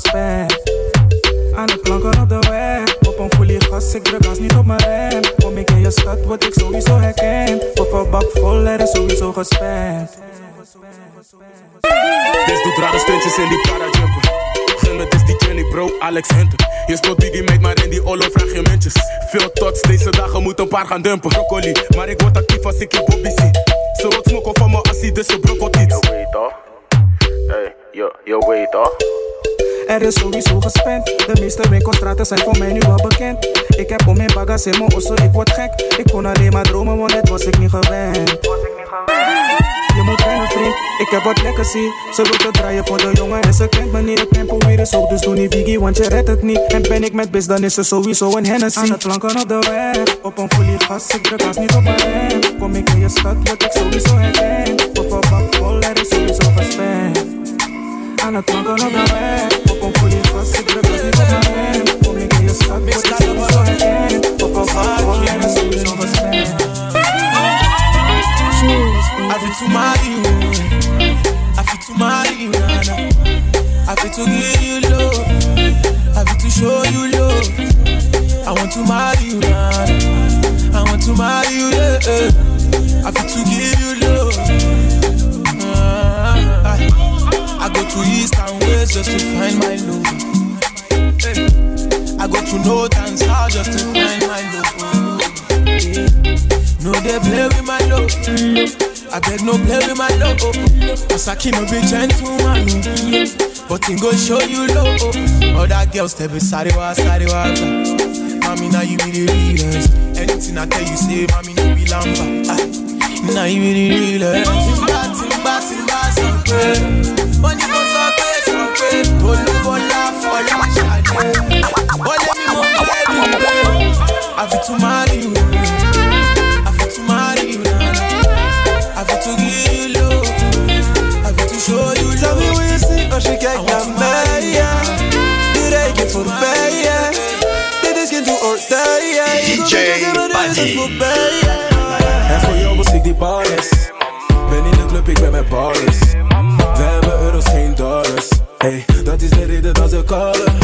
gespend. Aan de klanken op de weg, op een folie gas, ik druk gas niet op mijn rem. Kom ik in je stad, word ik sowieso herkend. Of een bak vol, er is sowieso gespend. Dit doet rare stuntjes in die parajumper. Het is die Jenny bro, Alex Hunter. Je speelt Biggie Mate, maar in die Olo vraag je muntjes. Veel tots, deze dagen moet een paar gaan dumpen. Broccoli, maar ik word actief als ik je Bobby zie. Ze wat smokken van mijn assie, dus ze brokkelt iets. Je weet toch? Hey, je, je weet toch? Er is sowieso gespend. De meeste winkelstraten zijn voor mij nu wel bekend. Ik heb om mijn bagas in mijn osso, ik word gek. Ik kon alleen maar dromen, want net was ik niet gewend. Je moet rennen, vriend. Ik heb wat legacy. Ze wil te draaien voor de jongen en ze kent me niet. Het tempo weer is hoog, dus doe niet biggie, want je redt het niet. En ben ik met bis, dan is er sowieso een Hennessy. Aan het planken op de weg, op een folie gas. Ik druk niet op mijn rem. Kom ik in je stad, word ik sowieso herkend. Of een bak vol, er is sowieso gespend. Aan het planken op de weg, op een folie gas. Ik druk gas niet op mijn rem. Kom ik in je stad, word ik sowieso herkend. Of een bak vol, is sowieso gespend. I feel to marry you. I feel to marry you, Nana. I feel to give you love. I feel to show you love. I want to marry you, Nana. I want to marry you, yeah. I feel to give you love. To east and west just to find my love. I go to north and south just to find my love. No, they play with my love. I beg no play with my love. Masaki no be a gentleman. But he go show you love. Other girls tell me sorry wa sorry wa. Mommy now you be the realest. Anything I tell you say, mommy no be lamba. Ah, Now you be the realest. Timba timba timba sọ pé àfi tún máa rí o. I fit to marry you. I fit to give you love. I fit to show you. Tell me when you see als je kijkt naar mij, ja. Nu rijd je voorbij, ja. Dit is geen do or die, ja. Ik wil DJ dat je maar nu is het Buddy. En voor jou was ik die ballers. Ben in de club, ik ben met ballers. We hebben euro's, geen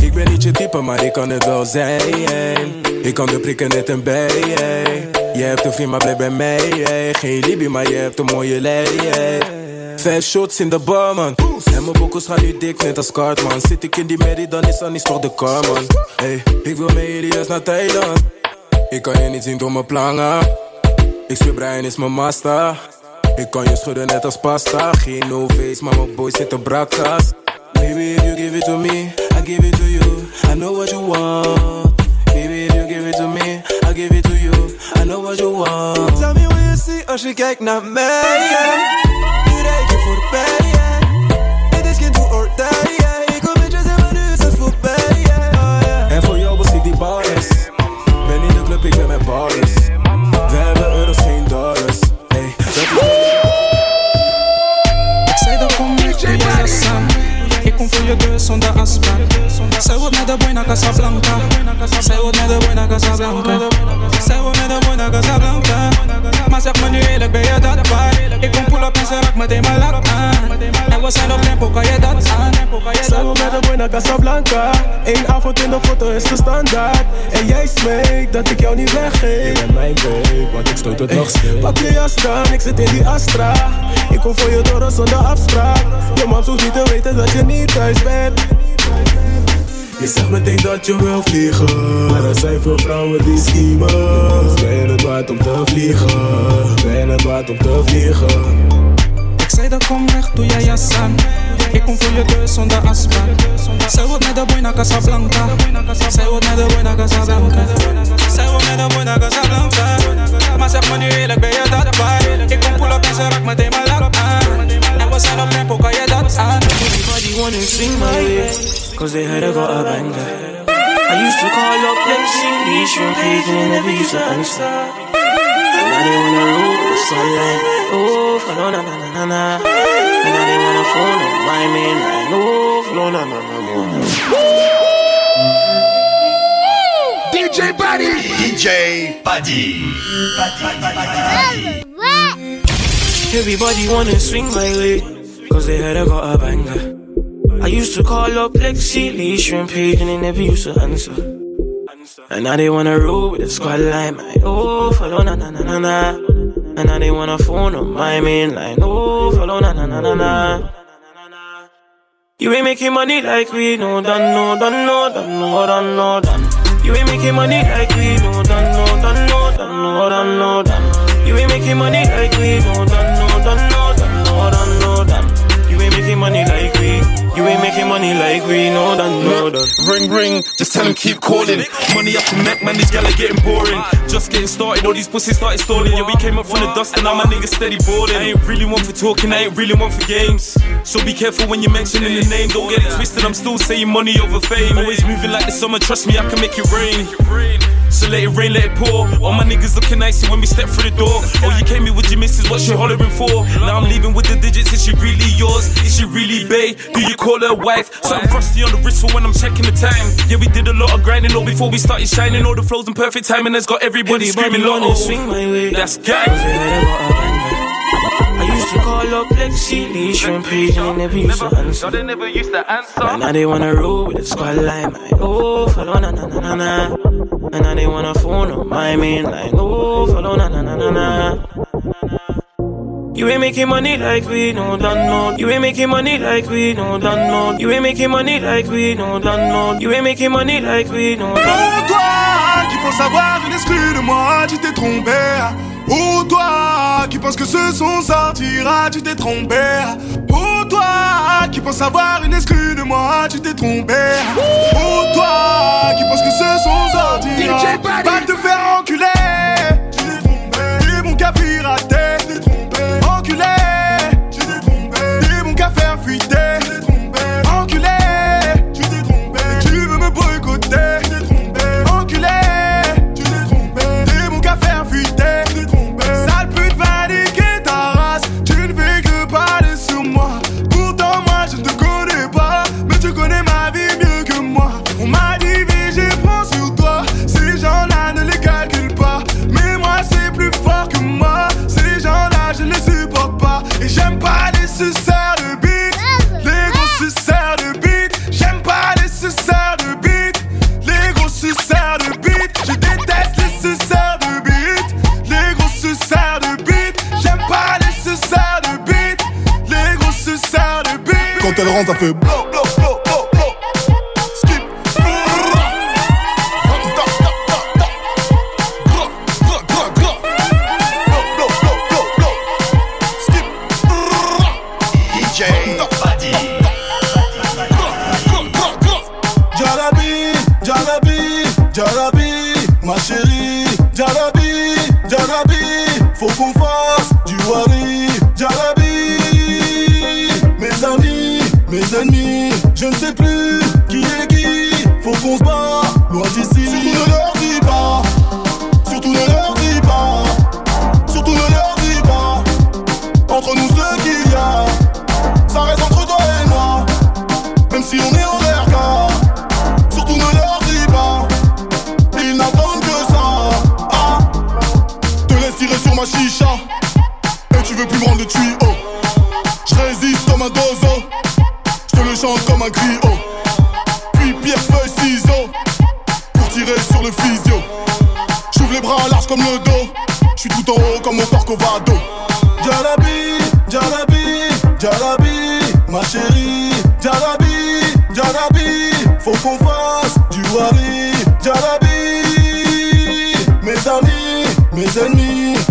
Ik ben niet je type, maar ik kan het wel zijn. Ik kan de prikken net een bij. Je hebt een vriend, maar blijf bij mij. Geen Libi, maar je hebt een mooie lei. Vijf shots in de bar, man. En mijn bokkels gaan nu dik, net als Cartman. Zit ik in die merrie, dan is dat niet toch de car, man. Hey, ik wil mee juist naar Thailand. Ik kan je niet zien door mijn plangen. Ik zweer Brian is mijn master. Ik kan je schudden net als pasta. Geen no face, maar mijn boys zitten brakkas. Baby, if you give it to me, I give it to you. I know what you want. Baby, if you give it to me, I give it to you. I know what you want. Tell me when you see als je kijkt naar mij, ja. Nu rijd je voorbij, ja. Dit is geen do or die, ja. Ik wil met je zijn, maar nu is het voorbij. Oh. En voor jou ik die ballers. Ben in de club, ik ben met ballers. Casablanca. Zij wordt met de boy naar Casablanca. Zij wordt met de naar Casablanca. Maar zeg me nu eerlijk, ben je dat waar? Ik kom pull up en ze raakt meteen mijn lak aan. En we zijn op tempo, kan je dat aan? Zijn we met de naar Casablanca Eén avond in de foto is de standaard En jij smeekt dat ik jou niet weggeef Je bent mijn babe, want ik stoot het nog steeds. Pak je jas dan, ik zit in die Astra Ik kom voor je door zonder afspraak Je man hoeft niet te weten dat je niet thuis bent Je zegt meteen dat je wil vliegen. Maar er zijn veel vrouwen die schiemen. Ben je het waard om te vliegen. Ben je het waard om te vliegen. Ik zei dat kom weg, doe je jas aan. Voor je deur zonder afspraak. Zij wordt met de boy naar Casablanca. Zij wordt met de boy naar Casablanca. Zij wordt met de boy naar Casablanca. Maar zeg me nu eerlijk, ben je dat waar? Ik kom pull up en ze raakt meteen mijn lak aan. En we zijn op tempo, kan je dat aan? Everybody wanna swing my way, cause they heard I got a banger. I used to call up in the shrimp page and never used to answer. And now they wanna roll the sunlight. Oh, no, na na na na na. And now they wanna phone up my man. I know, for no, na na na na. DJ Badi. DJ Badi. Everybody wanna swing my way, cause they heard I got a banger. I used to call up Lexi, Lee, Shrimp Page, and they never used to answer. And now they wanna roll with the squad line, man. Oh, follow na na na na na. And now they wanna phone on my main line. Oh, follow na na na na na. You ain't making money like we know, done, no, done, no, done, no, done, no, done. You ain't making money like we know, done, no, done, no, done, no, done, no, done. You ain't making money like we know, done, no, done, no, done, no, done, no, done. You ain't making money like we. You ain't making money like we know that, know that. Ring, ring, just tell them keep calling. Money up to neck, man, these gala getting boring. Just getting started, all these pussies started stalling. Yeah, we came up from the dust and now my niggas steady boarding. I ain't really one for talking, I ain't really one for games. So be careful when you're mentioning the name, don't get it twisted. I'm still saying money over fame. Always moving like the summer, trust me, I can make it rain. So let it rain, let it pour. All my niggas looking icy when we step through the door. Oh, you came here with your missus, what she hollering for? Now I'm leaving with the digits, is she really yours? Is she really bae? Do you call her wife? Something frosty on the wrist for when I'm checking the time. Yeah, we did a lot of grinding, all before we started shining. All the flows in perfect timing has got everybody, everybody screaming, Lotto. swing my way. That's gang. I used to call up Lexi, Lee, Shrimp Page, and they never used to answer. they never used to answer. And now they wanna roll with the squad line, man. Oh, follow na na na na na. And now they wanna phone on my main line. Oh, follow na na na na na. You ain't making money like we know, done no. You ain't making money like we know, done no. You ain't making money like we know, done no. You ain't making money like we know. Oh toi qui pense avoir une exclue de moi, tu t'es trompé. Oh toi qui pense que ce son sortira, tu t'es trompé. Oh toi qui pense avoir une exclue de moi, tu t'es trompé. Oh toi qui pense que ce son sortira, va te faire enculer. Tu t'es trompé. T'es mon gars. Ça fait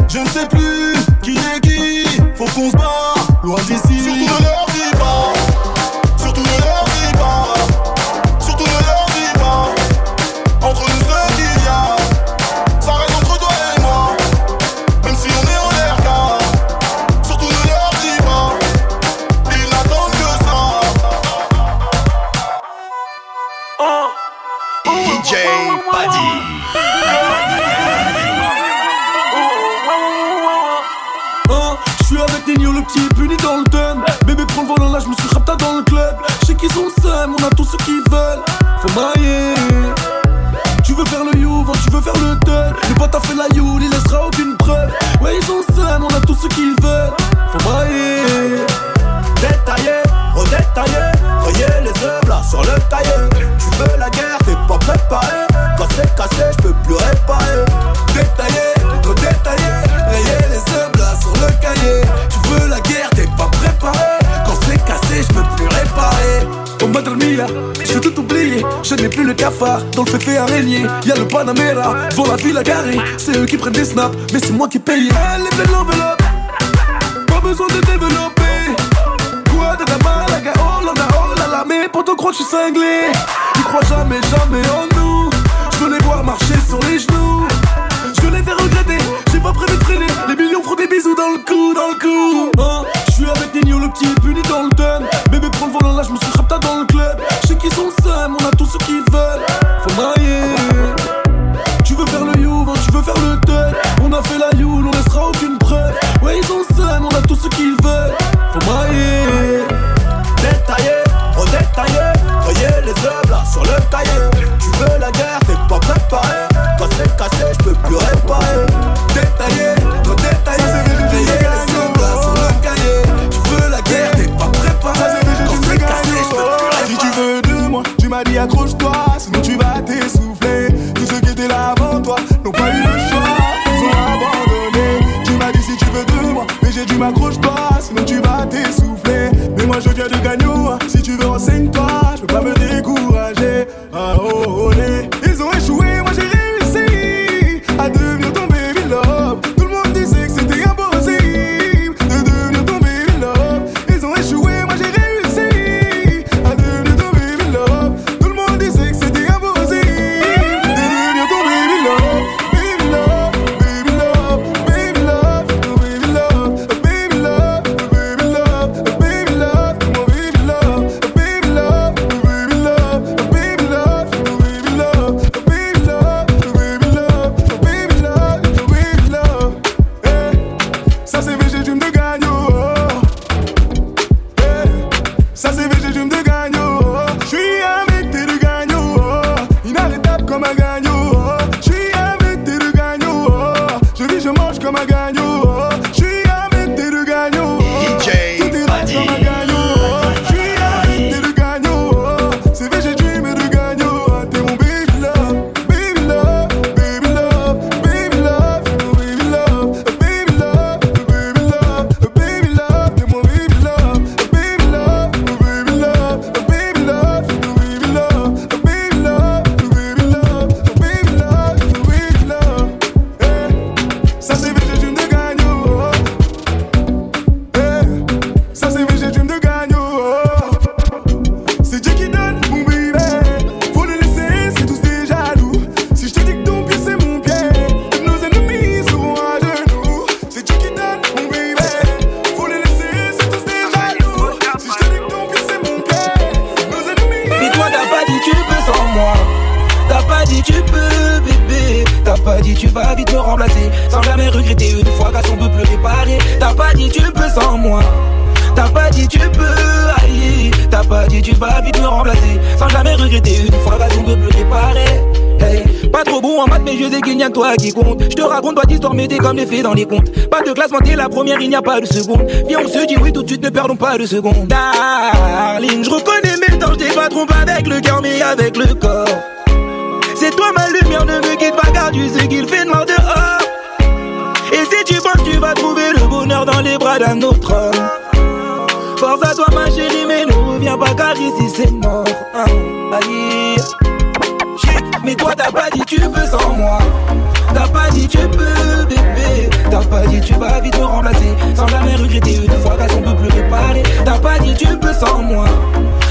Je ne sais plus qui est qui. Faut qu'on se bat, loin d'ici a tout ce qu'ils veulent. Faut mailler Tu veux faire le you, tu veux faire le tel Le pote a fait la you, il laissera aucune preuve. Ouais ils ont seum, on a tout ce qu'ils veulent. Faut mailler Détaillé, redétaillé, voyez les tu je n'ai plus le cafard. Dans le féfé araignée, y'a le Panamera. Devant la ville à garer, c'est eux qui prennent des snaps, mais c'est moi qui paye. Elle est de l'enveloppe, pas besoin de développer. Quoi de la malaga, oh là là, oh mais pour te croire, je suis cinglé. Tu crois jamais, jamais en nous. Je veux les voir marcher sur les genoux. Je les fais regretter, j'ai pas prévu de traîner. Les millions font des bisous dans le cou, dans le cou. veux la guerre. comme les faits dans les comptes. Pas de classement, t'es la première, il n'y a pas de seconde. Viens, on se dit oui tout de suite, ne perdons pas de seconde. Darling, je reconnais mes torts, je pas trompe avec le cœur, mais avec le corps. C'est toi ma lumière, ne me quitte pas, car tu sais qu'il fait noir dehors. Et si tu penses, que tu vas trouver le bonheur dans les bras d'un autre homme. Force à toi, ma chérie, mais ne reviens pas, car ici c'est mort. Hein, mais toi, t'as pas dit tu veux sans moi. T'as pas dit tu peux, bébé. T'as pas dit tu vas vite me remplacer. Sans jamais regretter une fois qu'on peut plus réparer. T'as pas dit tu peux sans moi.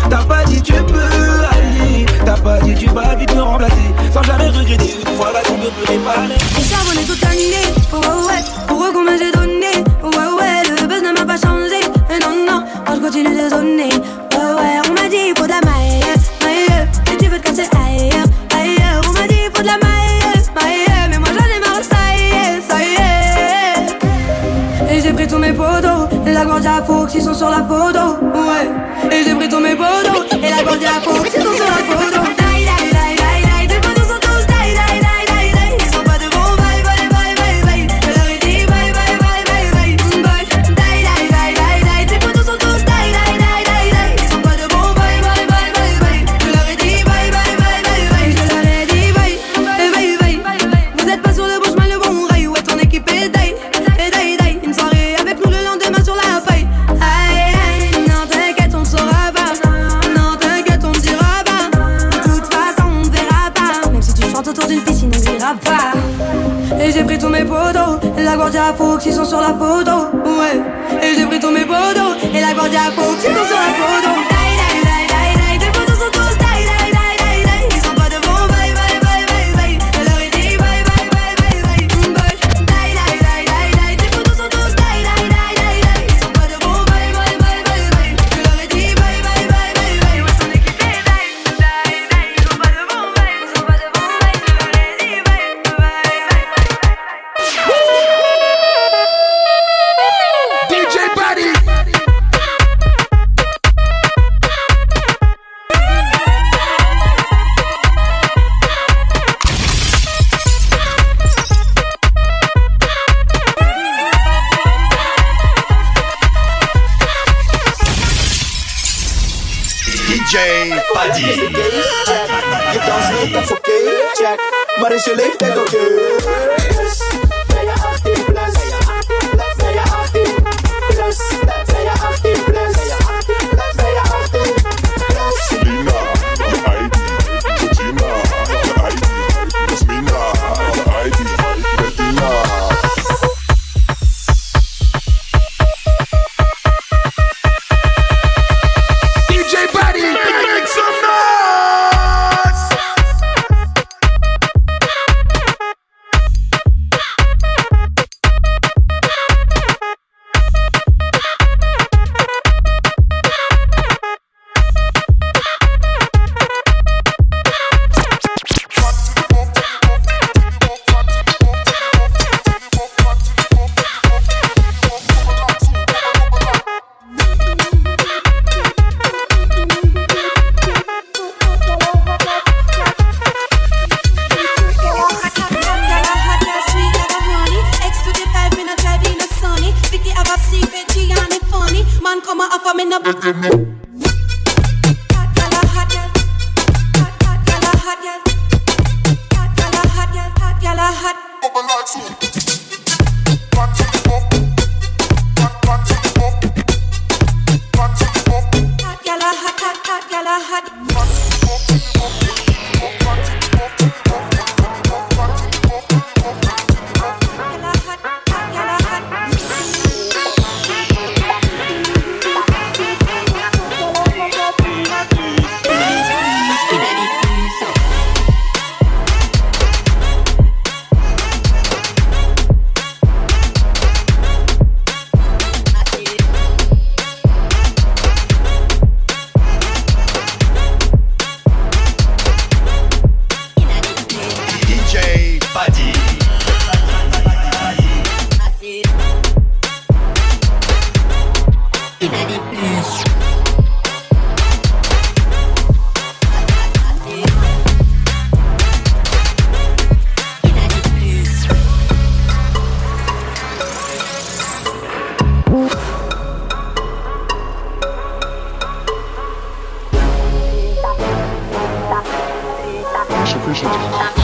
T'as pas dit tu peux aller. T'as pas dit tu vas vite me remplacer. Sans jamais regretter une fois qu'on peut plus réparer. J'ai charbonné toute la nuit. Oh, oh ouais, pour eux combien j'ai donné? Oh, ouais, ouais, le buzz ne m'a pas changé. Et non, non, moi je continue de donner. grandi à Fox, ils sont sur la photo, ouais. Et j'ai pris tous mes potos, et la grandi à Fox, ils sont sur la photo. DJ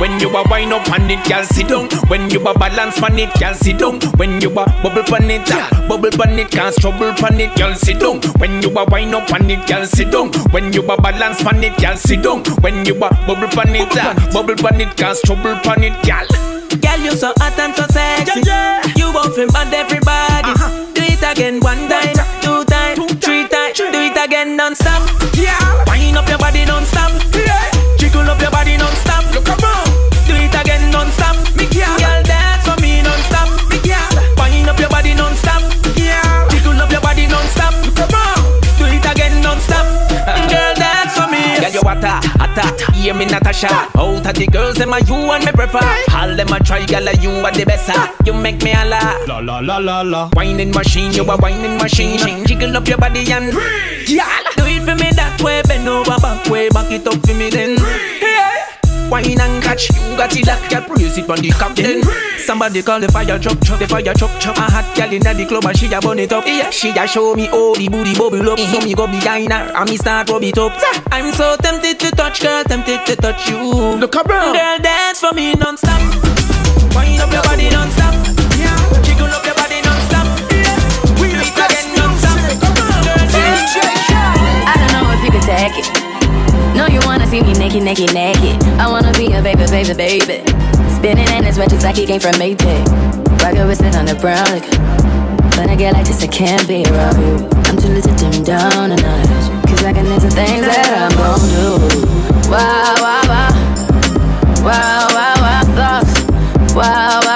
when you a wind up on it. Girl, sit down when you a balance on it. Girl, sit down when you a bubble on it. ah, Bubble on it, cause trouble on it. Girl, sit down when you a wind up on it. Girl, sit down when you a balance on it. Girl, sit down when you a bubble on it. ah, Bubble on it, cause trouble on it. Girl. Girl, you so hot and so sexy. yeah You want to band everybody. Do it again one time, two time, three time. Do it again non-stop. You hotter, hotter. Hear me, Natasha. Out of the girls, them are you and me prefer. All them a try, girl, you are the best. You make me holla. La la la la la. Whining machine, you a whining machine. Jiggle up your body and Girl, do it for me that way, bend over back way, back it up for me then. Yeah. Wine and catch, you got it locked, girl, praise it on the captain. Somebody call the fire truck, truck, the fire truck, truck. A hot girl inna the club and she a burn it up. Yeah, she a show me all the booty bubble up. So me go behind her and me start rub it up. I'm so tempted to touch, girl, tempted to touch you. Look around, girl, dance for me non-stop. Wind up your body non-stop. Yeah, jiggle up your body non-stop. Yeah, we do it again non-stop. Girl. I don't know if you could take it. See me naked, naked, naked. I wanna be a baby, baby, baby. Spinning in his just like he came from Maytag. Rocket with it on the brown liquor. When I get like this, I can't be around you. I'm too little to dim down a notch. Cause I can into things that I'm gon' do. Wow, wow, wow. Wow, wow, wow, thoughts. Wow, wow.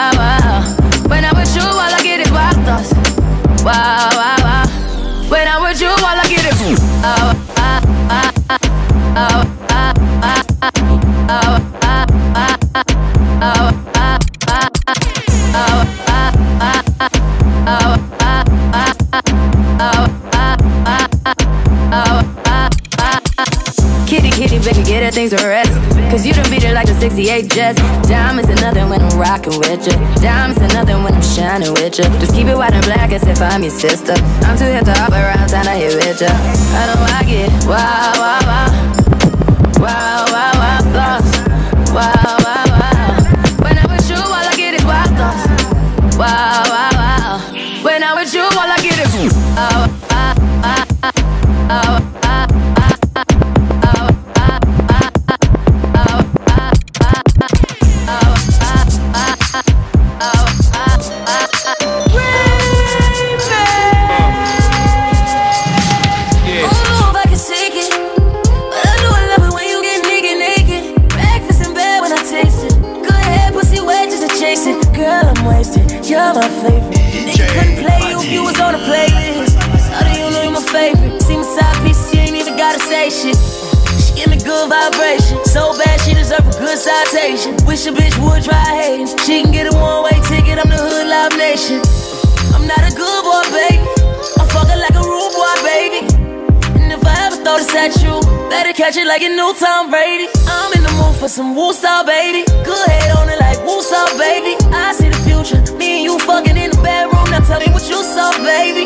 Things to rest. Cause you done beat it like a 68 Jets. Diamonds are nothing when I'm rocking with you. Diamonds are nothing when I'm shining with you. Just keep it white and black as if I'm your sister. I'm too hip to hop around, time to hit with you. I know I get wow, wow, wow. Wow, wow, wow, thoughts. Wow. Citation. Wish a bitch would try hating. She can get a one-way ticket. I'm the hood live nation. I'm not a good boy, baby. I'm fucking like a rude boy, baby. And if I ever throw this at you, better catch it like a new Tom Brady. I'm in the mood for some Woosah, baby. Good head on it like Woosah, baby. I see the future. Me and you fucking in the bedroom. Now tell me what you saw, baby.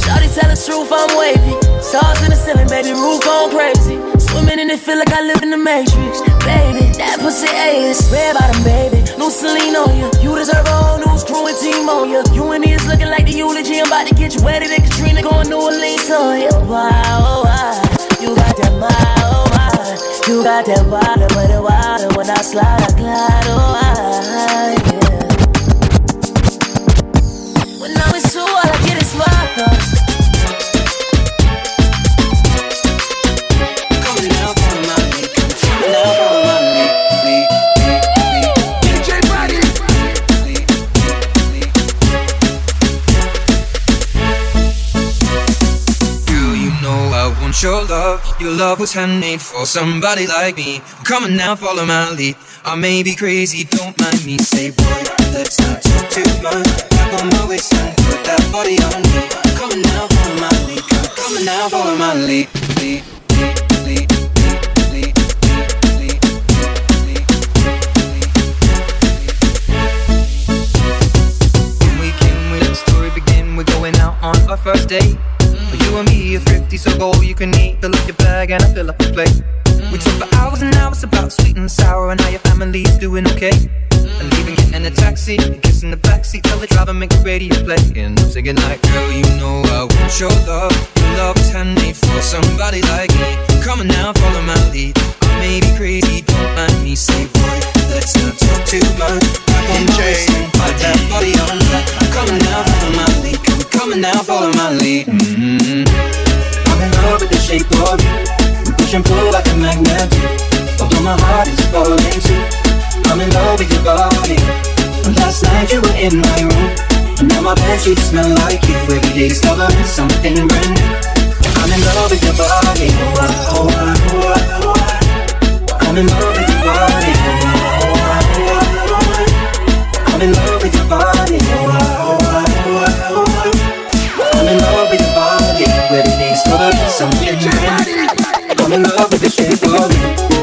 Shawty tell the truth, I'm wavy. Stars in the ceiling, baby, roof going crazy. Swimming in it, feel like I live in the Matrix. Baby, that pussy A-list. Red bottom, baby. No Celine on you. You deserve a whole new crew and team on you. You and me is looking like the eulogy. I'm about to get you wetter than Katrina going New Orleans on you. Oh, wow, oh, wow. You got that mind, oh my. You got that water, but the water when I slide, I glide, oh I, Your love was handmade for somebody like me. Come on now, follow my lead. I may be crazy, don't mind me. Say, boy, let's not talk too much. Tap on my waist and put that body on me. Come on now, follow my lead. Come on now, follow my lead. lead, lead, lead, lead. When we came, where the story begin. We're going out on our first date. You and me are thrifty, so go all you can eat. Fill up your bag and I fill up your plate. We talk for hours and hours about sweet and sour and how your family's doing okay. And leaving, in a taxi, kissing the backseat, tell the driver make the radio play. And I'm singing like, girl, you know I want your love. Your love is handmade for somebody like me. Come on now, follow my lead. I may be crazy, don't mind me. Say, boy, let's not talk too much. Back on my waist put that body on me. Come on now, follow my lead. Come on now, follow my lead. Mm-hmm. I'm in love with the shape of you. We push and pull like a magnet. Although my heart is falling too. I'm in love with your body. Last night you were in my room. And now my bed sheets smell like you. Every day discovering something brand new. I'm in love with your body. Oh, oh, oh, oh. I'm in love with your body. Oh, oh, oh. I'm in love with your body. Oh, oh, oh, I'm in love with your body. Every day discovering something brand new. I'm in love with the shape of you.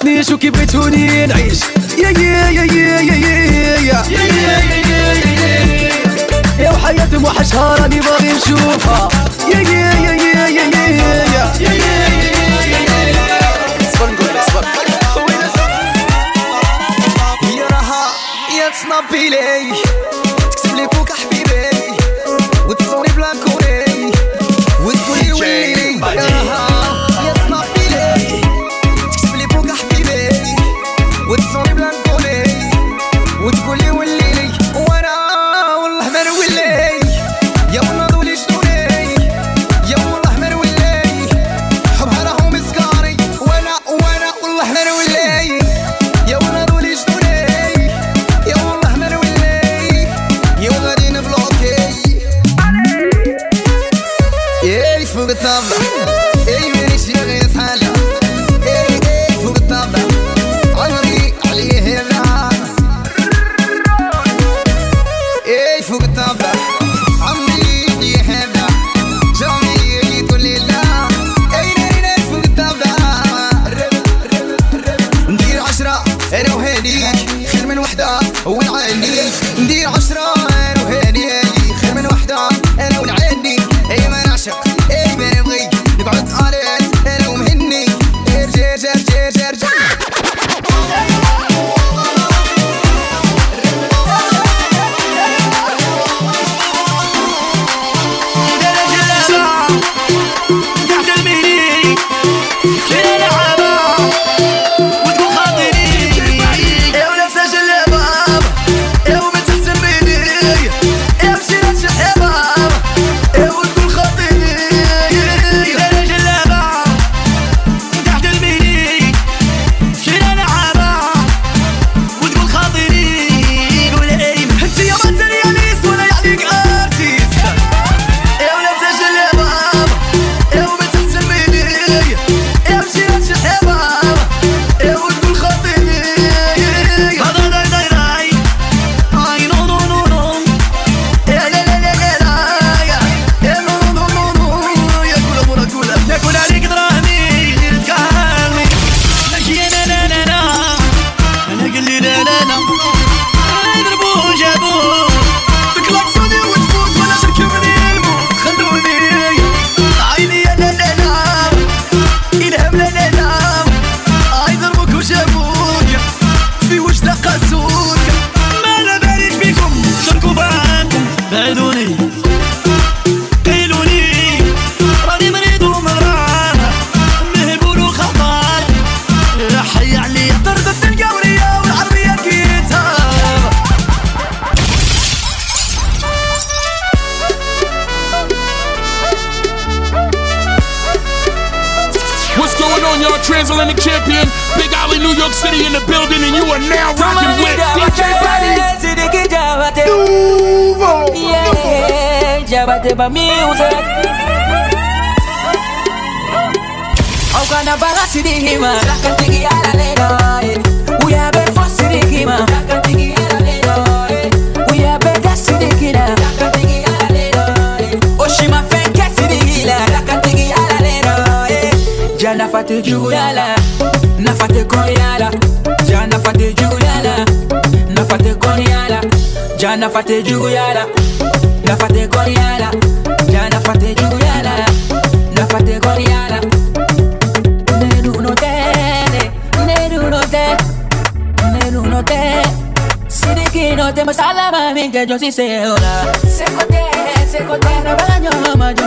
عقلتنيش وكي بغيتوني نعيش يا يا يا يا يا يا يا يا وحياتهم وحشها راني باغي نشوفها يا يا يا يا يا يا يا نقول هي راها يا تصنبي لي تكتب لي كوكا حبيبي وتصوني بلا كوري وتقولي ويلي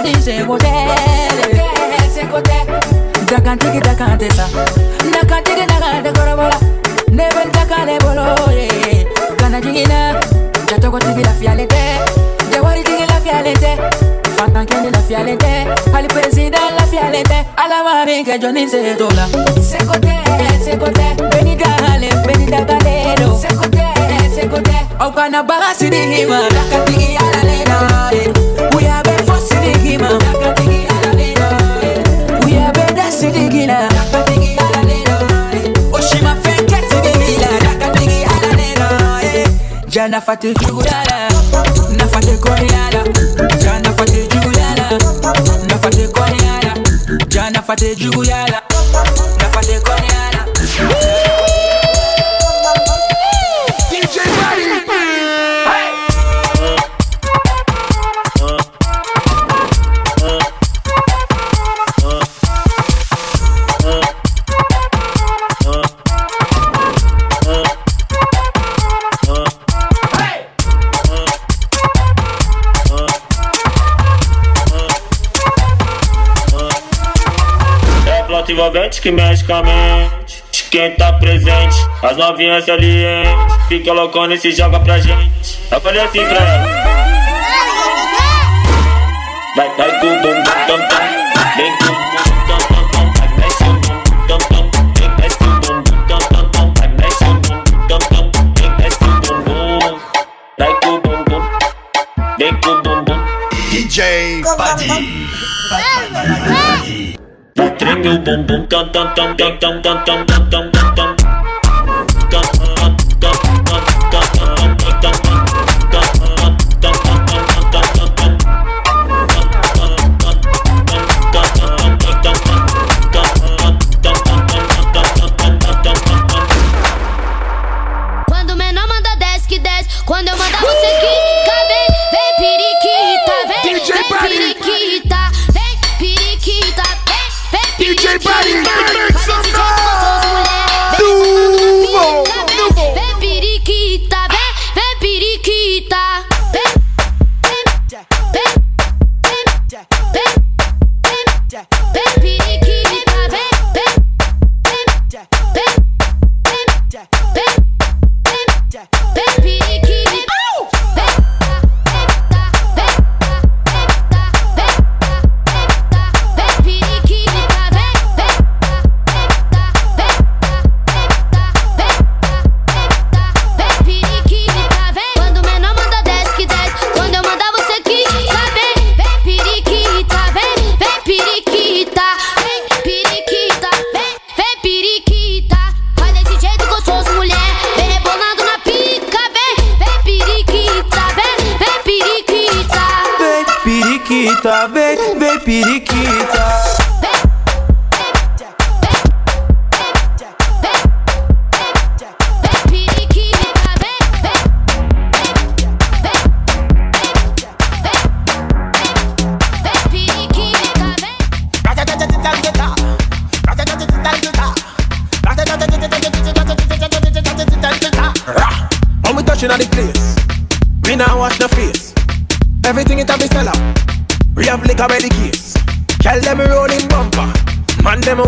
Di se gote Se gote Dakan tigi dakan tesa Dakan tigi dakan te korobola Neben dakan le bolo Kana jigi na Jatoko tigi la fiale te Jawari tigi la fiale te Fatan kendi la fiale te Ali president la fiale te Alama minke joni se tola Se gote Se gote Beni dale Beni dakalero Se gote Se gote Okana baga sidihima Dakan tigi ala le dale We are mama uyabeda sidigila oshima fenke sidigila dakatigi alalero jana fate jugulala nafate koriala jana fate jugulala nafate koriala jana fate jugulala envolvente que mexe com a mente. Quem tá presente, as novinhas salientes. Fica loucona e se joga pra gente. Eu falei assim pra ela. Vai, vai, bum, bum, bum, bum, bum. Vem, bum, boom boom boom dum dum dum dum dum dum dum dum dum dum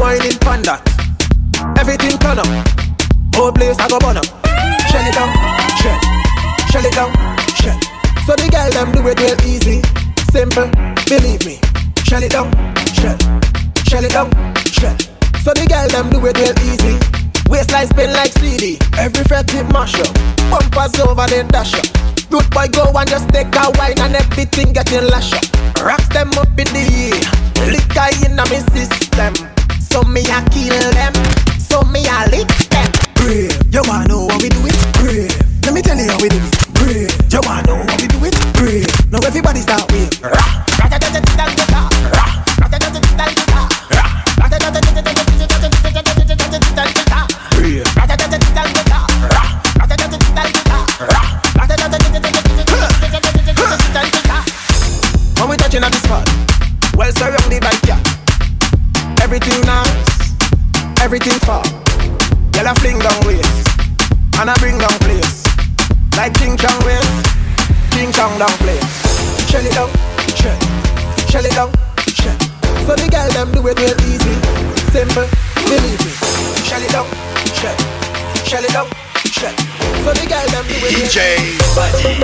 whining panda. Everything turn up. Whole place I go burn up. Shell it down, shell. Shell it down, shell. So the girl them do it real easy, simple. Believe me. Shell it down, shell. Shell it down, shell. So the girl them do it real easy. Waistline spin like CD. Every fret it mash up. Bumpers over then dash up. Good boy go and just take a wine and everything getting lash up. Rocks them up in the air. Liquor in a me system. So me a kill them, so me a lick them. Brave, you wanna know how we do it? Brave, let me tell you how we do it. Brave, you wanna know how we do it? Brave, now everybody's with way. everything for. Girl, I fling down waist, and I bring down place. Like King Kong waist, King Kong down place. Shell it down, shell, shell it down, shell. So the girl them do it real easy, simple, believe me. Shell it down, shell, shell it down, shell. So the girl them do it real easy. DJ Badi.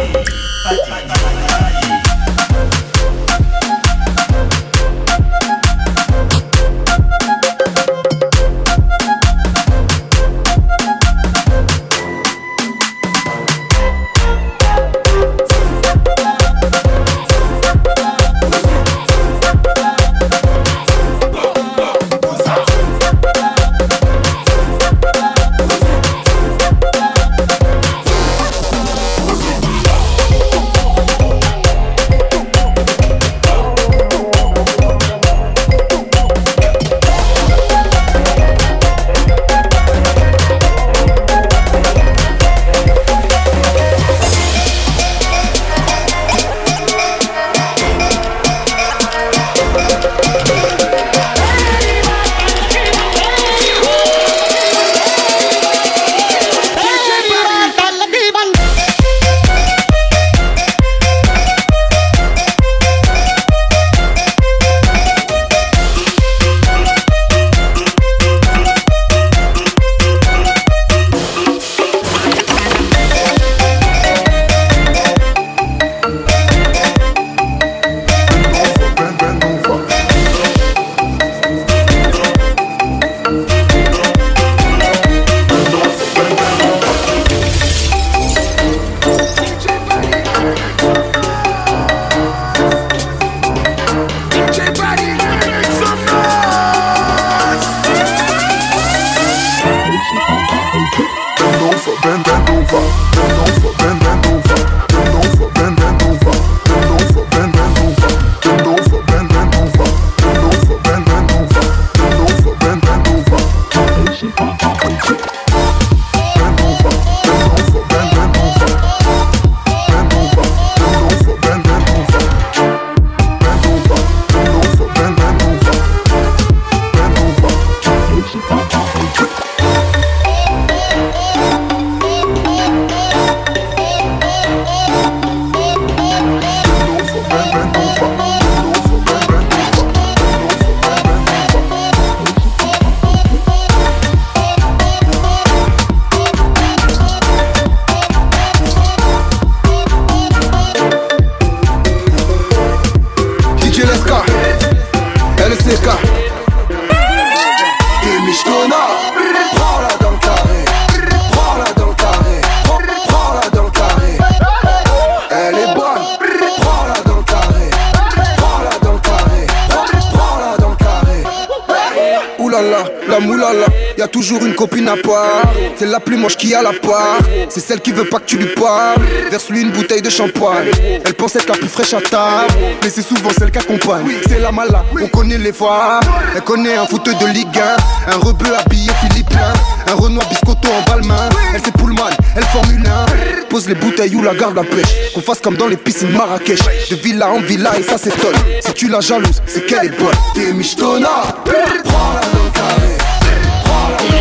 Toujours une copine à part. C'est la plus moche qui a la part. C'est celle qui veut pas que tu lui parles. Verse-lui une bouteille de champagne. Elle pense être la plus fraîche à table. Mais c'est souvent celle qui accompagne. C'est la mala, on connaît les fois. Elle connaît un fauteuil de Ligue 1. Un rebeu habillé philippin. Un Renoir biscotto en balmain. Elle c'est mal, elle formule 1. Pose les bouteilles ou la garde la pêche. Qu'on fasse comme dans les piscines Marrakech. De villa en villa et ça s'étonne. Si tu la jalouses, c'est qu'elle est bonne. T'es michetonna. Prends-la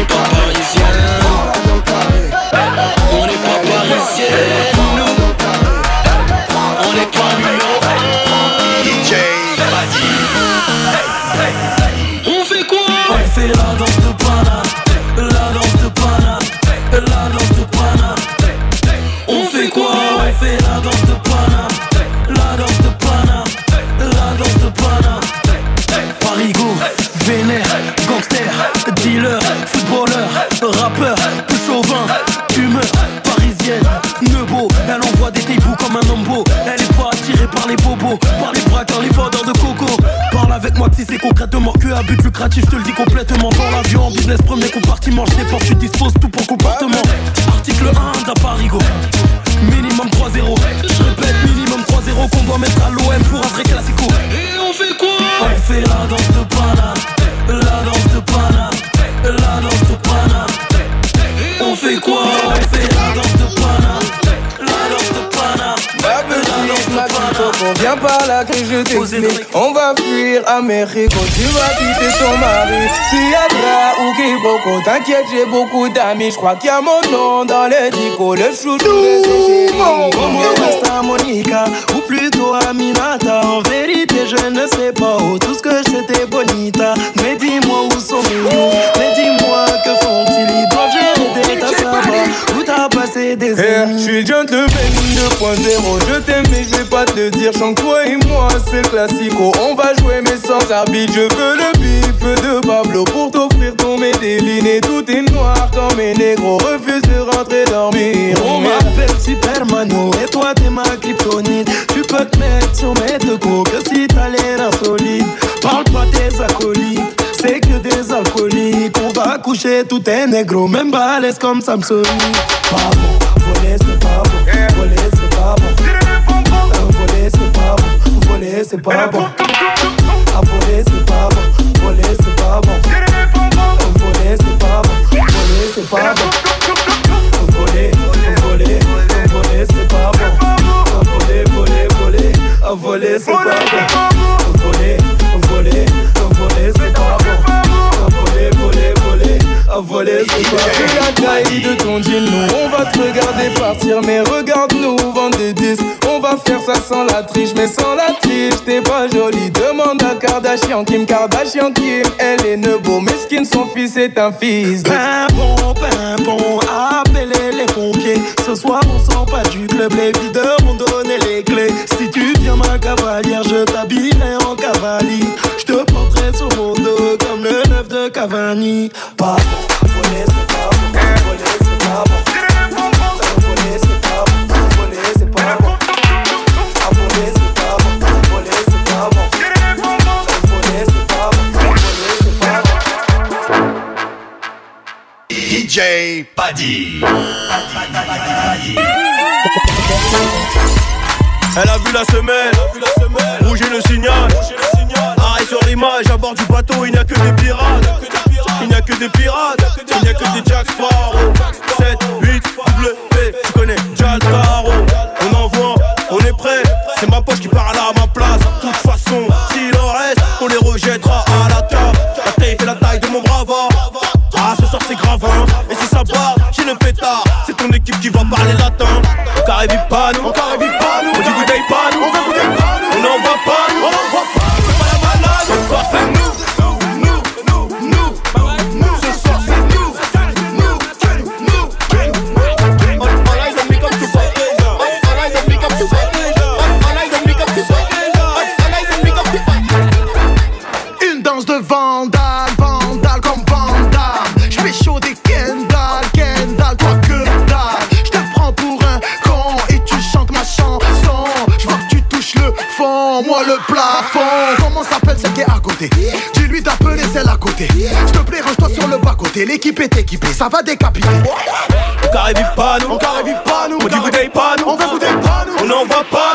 pas parisien. On n'est pas parisien. Concrètement que à but lucratif, je te le dis complètement. Dans l'avion, en business, premier compartiment, je dépense, tu disposes tout pour comportement. Article 1 d'un Parigo. Minimum 3-0. Je répète, minimum 3-0 qu'on doit mettre à l'OM pour un vrai classico. Et on fait quoi? On fait la danse de pana, que je t'explique On va fuir Amérique, tu vas quitter ton mari. Siadra ou Kiboko, t'inquiète j'ai beaucoup d'amis. Je crois qu'il y a mon nom dans les dico Le chouchou de ses chéris Como esta Monica Ou plutôt Aminata En vérité je ne sais pas où Tout ce que t'es bonita. Mais dis-moi où sont mes loups Mais dis-moi que font-ils. Ils doivent gérer passé des Eh, années je suis gentleman 2.0 Je t'aime mais je vais pas te dire Chante toi et moi c'est classico. On va jouer mais sans arbitre Je veux le bif de Pablo Pour t'offrir ton médéline Et tout est noir comme mes négros Refuse de rentrer dormir. On m'appelle Supermano et toi t'es ma kryptonite. Tu peux te mettre sur mes deux coups que si t'as l'air insolite. Parle pas des acolytes, c'est que des alcooliques On va coucher tout est négro, même balèze comme Samsung Pas bon, voler c'est pas bon, voler c'est pas bon Euh, Voler c'est pas bon, voler c'est pas bon Ah voler c'est pas bon, voler c'est pas bon Euh, Voler c'est pas bon, voler c'est pas bon voler, voler, voler, c'est pas bon. Voler, voler, voler, voler, c'est pas bon. De ton on va te regarder partir Mais regarde-nous vendre des disques On va faire ça sans la triche Mais sans la triche t'es pas jolie Demande à Kardashian Kim Kardashian Kim Elle est nebo Mesquine son fils est un fils Pimpon, pimpon, appelez les pompiers. Ce soir, on sort pas du club, les videurs m'ont donné les clés. Si tu viens ma cavalière, je t'habillerai en cavalier. Je te porterai sur mon dos comme le neuf de Cavani. Paddy. Elle a vu la semelle, rouge le signal. Arrêt sur l'image, à bord du bateau, il n'y a que des pirates. Il n'y a que des pirates, il n'y a que des Jack Sparrow. Équipe qui va parler latin. On l'équipe est équipée, ça va décapiter. Carré pas nous, on carré vite pas nous, on dit bouteille on veut bouteille on n'envoie pas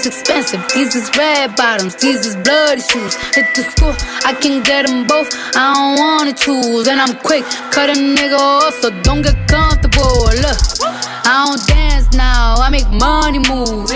These expensive, these is red bottoms, these is bloody shoes. Hit the school, I can get them both. I don't wanna choose. And I'm quick, cut a nigga off, so don't get comfortable. Look, I don't dance now, I make money move.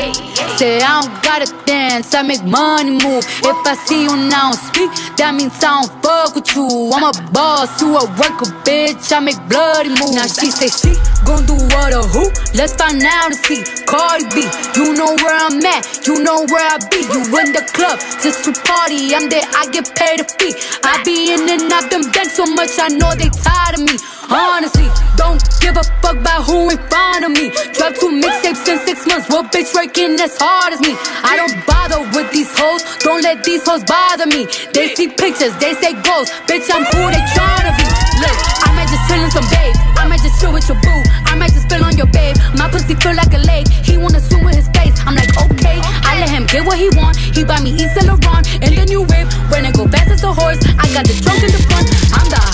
Say I don't gotta dance, I make money move. If I see you now speak, that means I don't fuck with you. I'm a boss, you a worker, bitch. I make bloody moves. Now she say she gon' do what or who? Let's find out and see. Cardi B, you know where I'm at, you know where I be. You in the club just to party, I'm there, I get paid a fee. I be in and out them banks so much, I know they tired of me. Honestly, don't give a fuck about who in front of me. Drop two mixtapes in six months. What bitch working as hard as me? I don't bother with these hoes. Don't let these hoes bother me. They see pictures, they say goals. Bitch, I'm who they tryna be. Look, I just chill in some babe. I might just chill with your boo. I might just spill on your babe. My pussy feel like a lake. He wanna swim with his face. I'm like, okay. I let him get what he want. He buy me East Laurent and the new whip. When it go fast as a horse, I got the trunk in the front. I'm the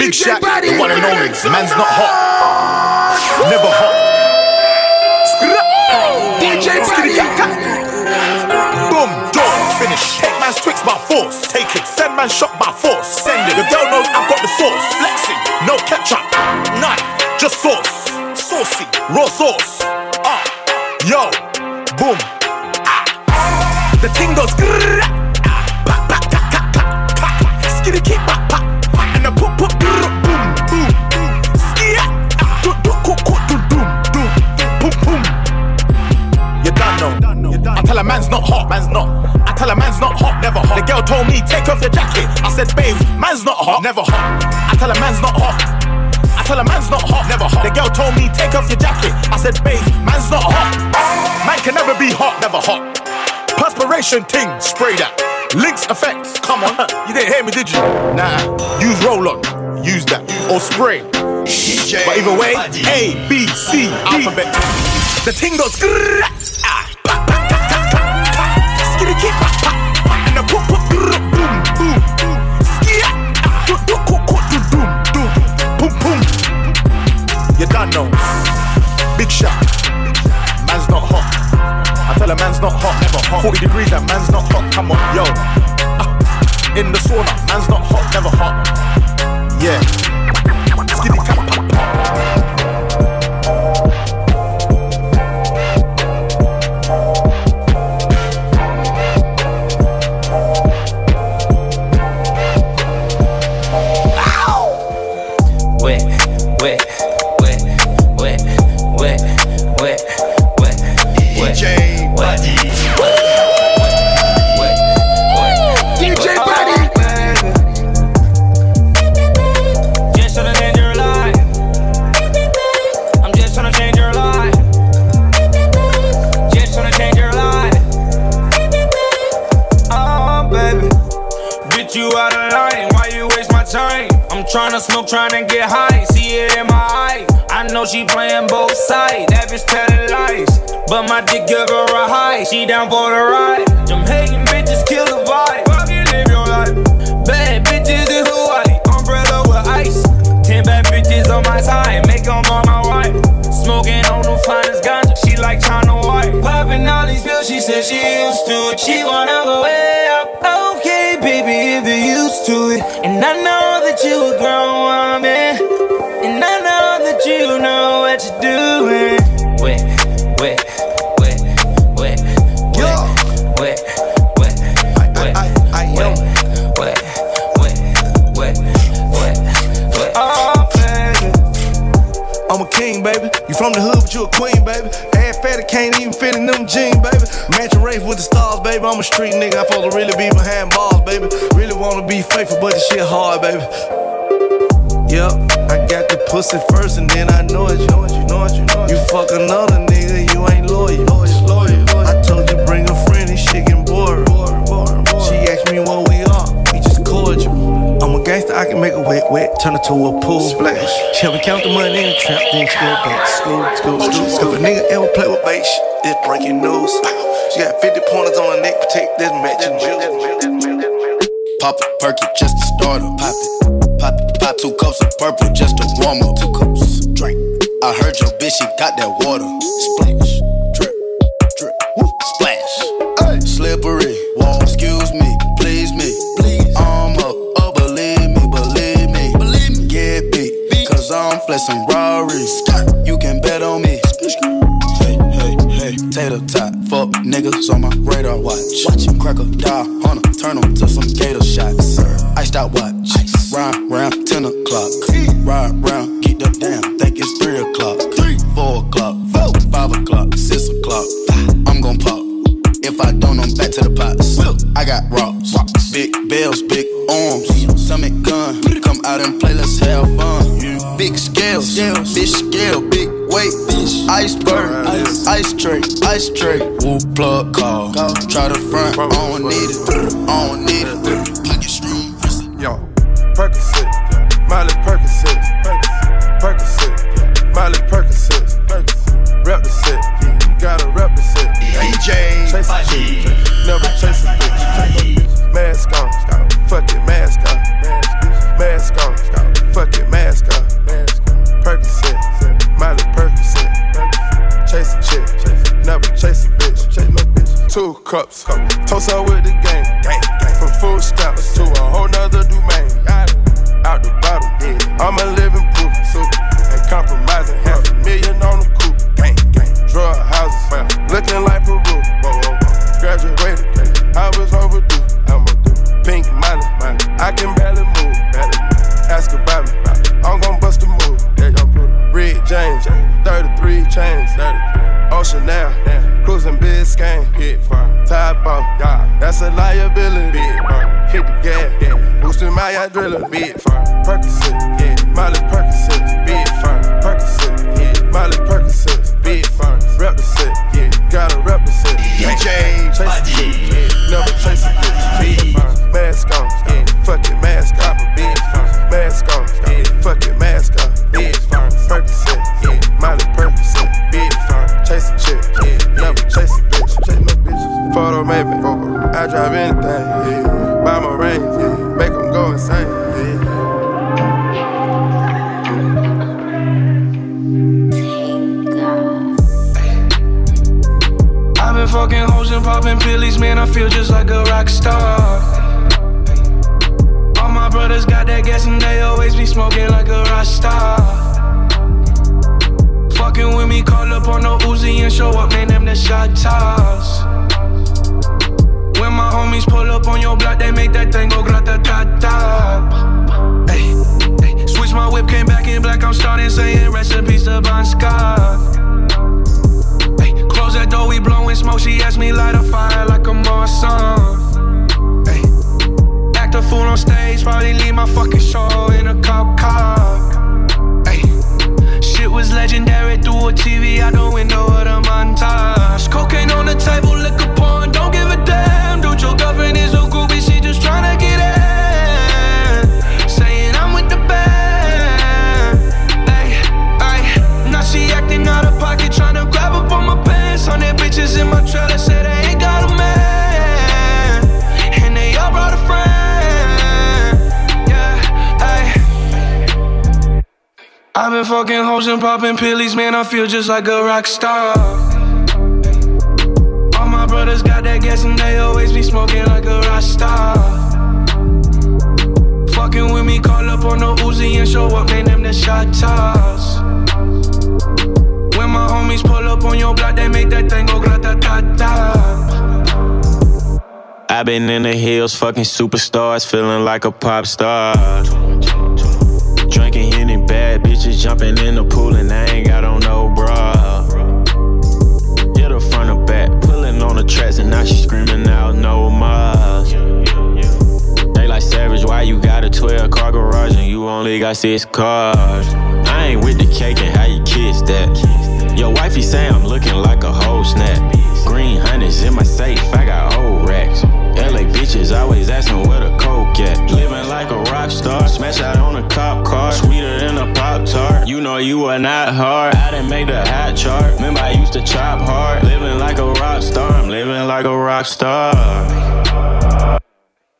Big Shaq, the one and only. Man's not hot. Never hot. DJ Boom, door, finish. Take man's twix by force. Take it. Send man shot by force. Send it. The girl knows I've got the sauce. Flexing, no ketchup. None, just sauce. Saucy, raw sauce. Ah, yo, boom. Ah. The thing goes grrr. Not hot, man's not. I tell a man's not hot, never hot. The girl told me take off your jacket. I said, babe, man's not hot, never hot. I tell a man's not hot. I tell a man's not hot, never hot. The girl told me take off your jacket. I said, babe, man's not hot. Man can never be hot, never hot. Perspiration ting, spray that. Lynx effects, come on. you didn't hear me, did you? Nah, use roll on. use that. Or spray. But either way, A, B, C, alphabet. The ting goes ah, Skitty kick, and the pop, pop, boom, boom, boom. Skia, do, do, co, do, doom, doom, boom, boom. You done know. Big Shaq. Man's not hot. I tell a man's not hot, never hot. 40 degrees, that man's not hot. Come on, yo. Ah, in the sauna, man's not hot, never hot. Yeah. Skitty, ka, pa, pa. Smoke, tryna get high. See it in my eye. I know she playing both sides. That bitch telling lies. But my dick give her a high. She down for the ride. Them hating bitches kill the vibe. Fucking live your life. Bad bitches in Hawaii. Umbrella with ice. Ten bad bitches on my side. Make them on my wife. Smoking on the finest ganja. She like China White. Popping all these pills. She said she used to it. She wanna go way up. Okay, baby, if you're used to it. And I know you a grown woman. And I know that you know what you're doing. Wet, wet, wet, wet, wet, wet, wet, wet, wet, wet, wet, wet, wet, wet. Oh, baby. I'm a king, baby. You from the hood, but you a queen, baby. Ass fatty can't even fit in them jeans, baby. Matching race with the stars, baby. I'm a street nigga. I'm supposed to really be behind bars, baby. Really wanna be faithful, but this shit hard, baby. Yep, I got the pussy first, and then I know it. You know it, you know it, you know it. You fuck another nigga, you ain't loyal. I told you bring a friend, this shit getting bored. She asked me what we are, we just cordial. I'm a gangster, I can make a wet, wet, turn it to a pool. Splash. Help me count the money in the trap, then go back to school, school, school. If a nigga ever play with bait, it's breaking news. She got 50 pointers on her neck, protect this matching juice. Pop a perky just to start up. Pop it. Pop it. Pop two cups of purple just to warm up. Two cups. Drink. I heard your bitch, she got that water. Splash. Drip. Drip. Woo. Splash. Slippery. Wall. Excuse me. Please me. Please. I'm up. Oh, believe me. Believe me. Believe me. Get beat. Cause I'm flexing Rari. You can bet on me. Hey, hey, hey. Tater tot. Fuck niggas on my radar watch. Watch him crack a die 'em, turn 'em to some gator shots. Iced out watch. Feel just like a rock star. All my brothers got that gas and they always be smoking like a rock star. Fucking with me, call up on the Uzi and show up, man. Them the shot toss. When my homies pull up on your block, they make that thing go grata ta ta. i been in the hills, fucking superstars, feeling like a pop star. Drinking any bad bitches, jumping in the pool, and I ain't got on no only got six cars? I ain't with the cake and how you kiss that. Your wifey say I'm looking like a whole snap. Green hundreds in my safe, I got old racks. LA bitches always asking where the coke at. Living like a rock star, smash out on a cop car, sweeter than a pop tart. You know you are not hard. I didn't make the hot chart. Remember I used to chop hard. Living like a rock star, I'm living like a rock star.